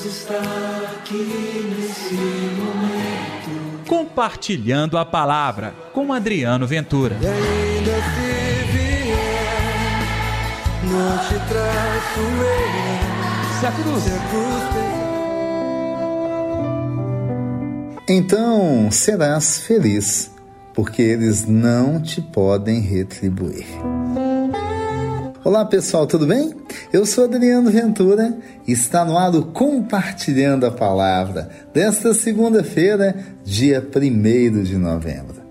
Deus está aqui nesse momento. Compartilhando a palavra com Adriano Ventura. E ainda se vier, não te traço eu. Se a cruz. Se a cruz. Então serás feliz, porque eles não te podem retribuir. Olá pessoal, tudo bem? Eu sou Adriano Ventura e está no ar Compartilhando a Palavra desta segunda-feira, dia 1 de novembro.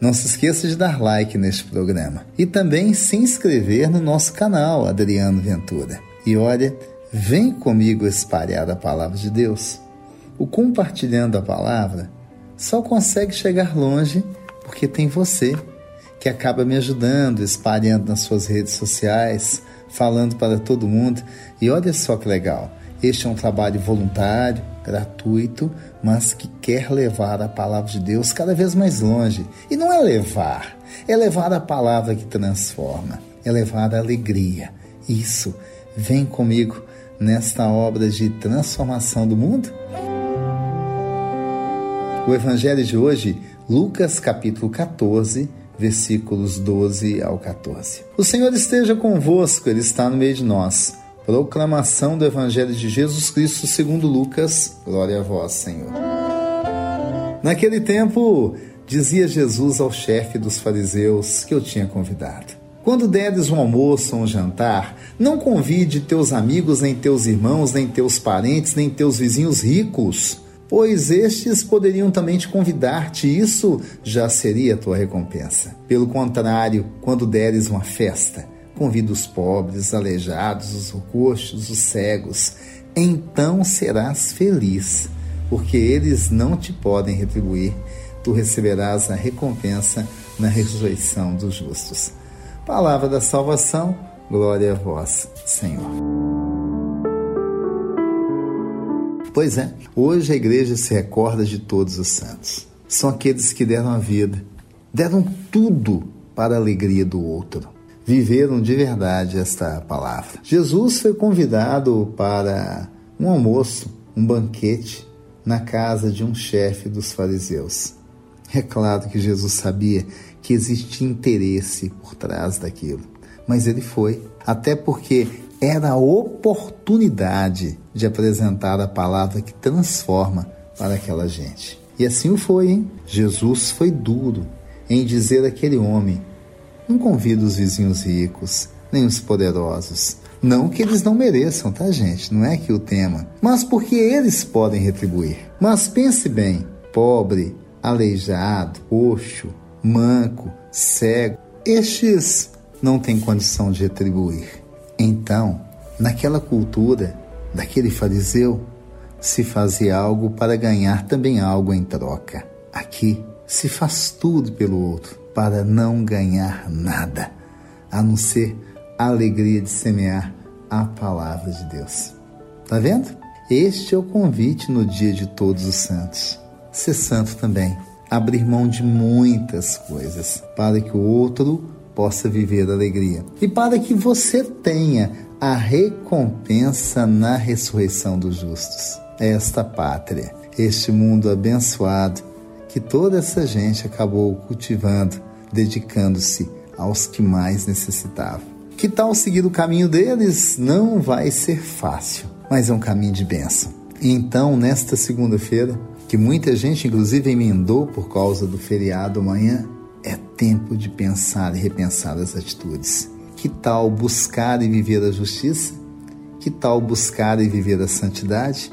Não se esqueça de dar like neste programa e também se inscrever no nosso canal Adriano Ventura. E olha, vem comigo espalhar a palavra de Deus. O Compartilhando a Palavra só consegue chegar longe porque tem você que acaba me ajudando, espalhando nas suas redes sociais, falando para todo mundo. E olha só que legal. Este é um trabalho voluntário, gratuito, mas que quer levar a palavra de Deus cada vez mais longe. E não é levar, é levar a palavra que transforma, é levar a alegria. Isso, vem comigo nesta obra de transformação do mundo. O evangelho de hoje, Lucas capítulo 14, versículos 12 ao 14. O Senhor esteja convosco, Ele está no meio de nós. Proclamação do Evangelho de Jesus Cristo segundo Lucas. Glória a vós, Senhor. Naquele tempo, dizia Jesus ao chefe dos fariseus que eu tinha convidado. Quando deres um almoço ou um jantar, não convide teus amigos, nem teus irmãos, nem teus parentes, nem teus vizinhos ricos pois estes poderiam também te convidar-te, isso já seria a tua recompensa. Pelo contrário, quando deres uma festa, convida os pobres, os aleijados, os roxos, os cegos, então serás feliz, porque eles não te podem retribuir, tu receberás a recompensa na ressurreição dos justos. Palavra da salvação, glória a vós, Senhor. Pois é, hoje a igreja se recorda de todos os santos. São aqueles que deram a vida, deram tudo para a alegria do outro. Viveram de verdade esta palavra. Jesus foi convidado para um almoço, um banquete, na casa de um chefe dos fariseus. É claro que Jesus sabia que existia interesse por trás daquilo, mas ele foi, até porque era a oportunidade de apresentar a palavra que transforma para aquela gente. E assim foi, hein? Jesus foi duro em dizer àquele homem: não convida os vizinhos ricos, nem os poderosos. Não que eles não mereçam, tá, gente? Não é que o tema. Mas porque eles podem retribuir. Mas pense bem: pobre, aleijado, coxo, manco, cego, estes não têm condição de retribuir. Então, naquela cultura daquele fariseu, se fazia algo para ganhar também algo em troca. Aqui se faz tudo pelo outro para não ganhar nada, a não ser a alegria de semear a palavra de Deus. Tá vendo? Este é o convite no dia de todos os santos. Ser santo também, abrir mão de muitas coisas para que o outro possa viver alegria e para que você tenha a recompensa na ressurreição dos justos. Esta pátria, este mundo abençoado que toda essa gente acabou cultivando, dedicando-se aos que mais necessitavam. Que tal seguir o caminho deles? Não vai ser fácil, mas é um caminho de bênção. Então, nesta segunda-feira, que muita gente inclusive emendou por causa do feriado amanhã, é tempo de pensar e repensar as atitudes. Que tal buscar e viver a justiça? Que tal buscar e viver a santidade?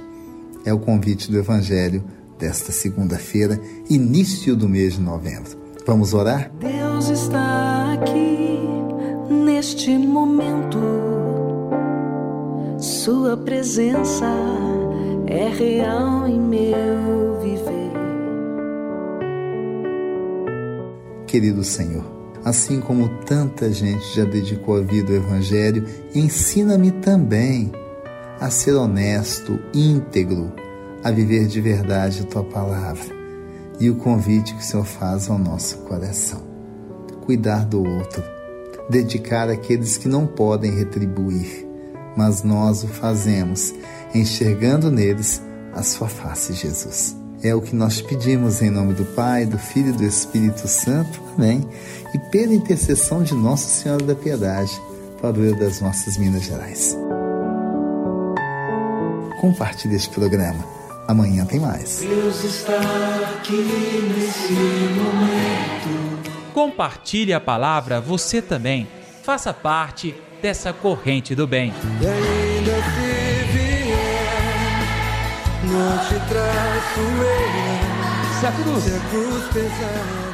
É o convite do Evangelho desta segunda-feira, início do mês de novembro. Vamos orar? Deus está aqui neste momento. Sua presença é real em meu viver. Querido Senhor. Assim como tanta gente já dedicou a vida ao Evangelho, ensina-me também a ser honesto, íntegro, a viver de verdade a tua palavra e o convite que o Senhor faz ao nosso coração. Cuidar do outro, dedicar àqueles que não podem retribuir, mas nós o fazemos enxergando neles a sua face, Jesus. É o que nós pedimos em nome do Pai, do Filho e do Espírito Santo. Amém. E pela intercessão de Nossa Senhora da Piedade, o das nossas Minas Gerais. Compartilhe este programa. Amanhã tem mais. Deus está aqui nesse momento. Compartilhe a palavra você também. Faça parte dessa corrente do bem. E ainda vier, não te traço eu. Se a cruz Se a cruz pesar.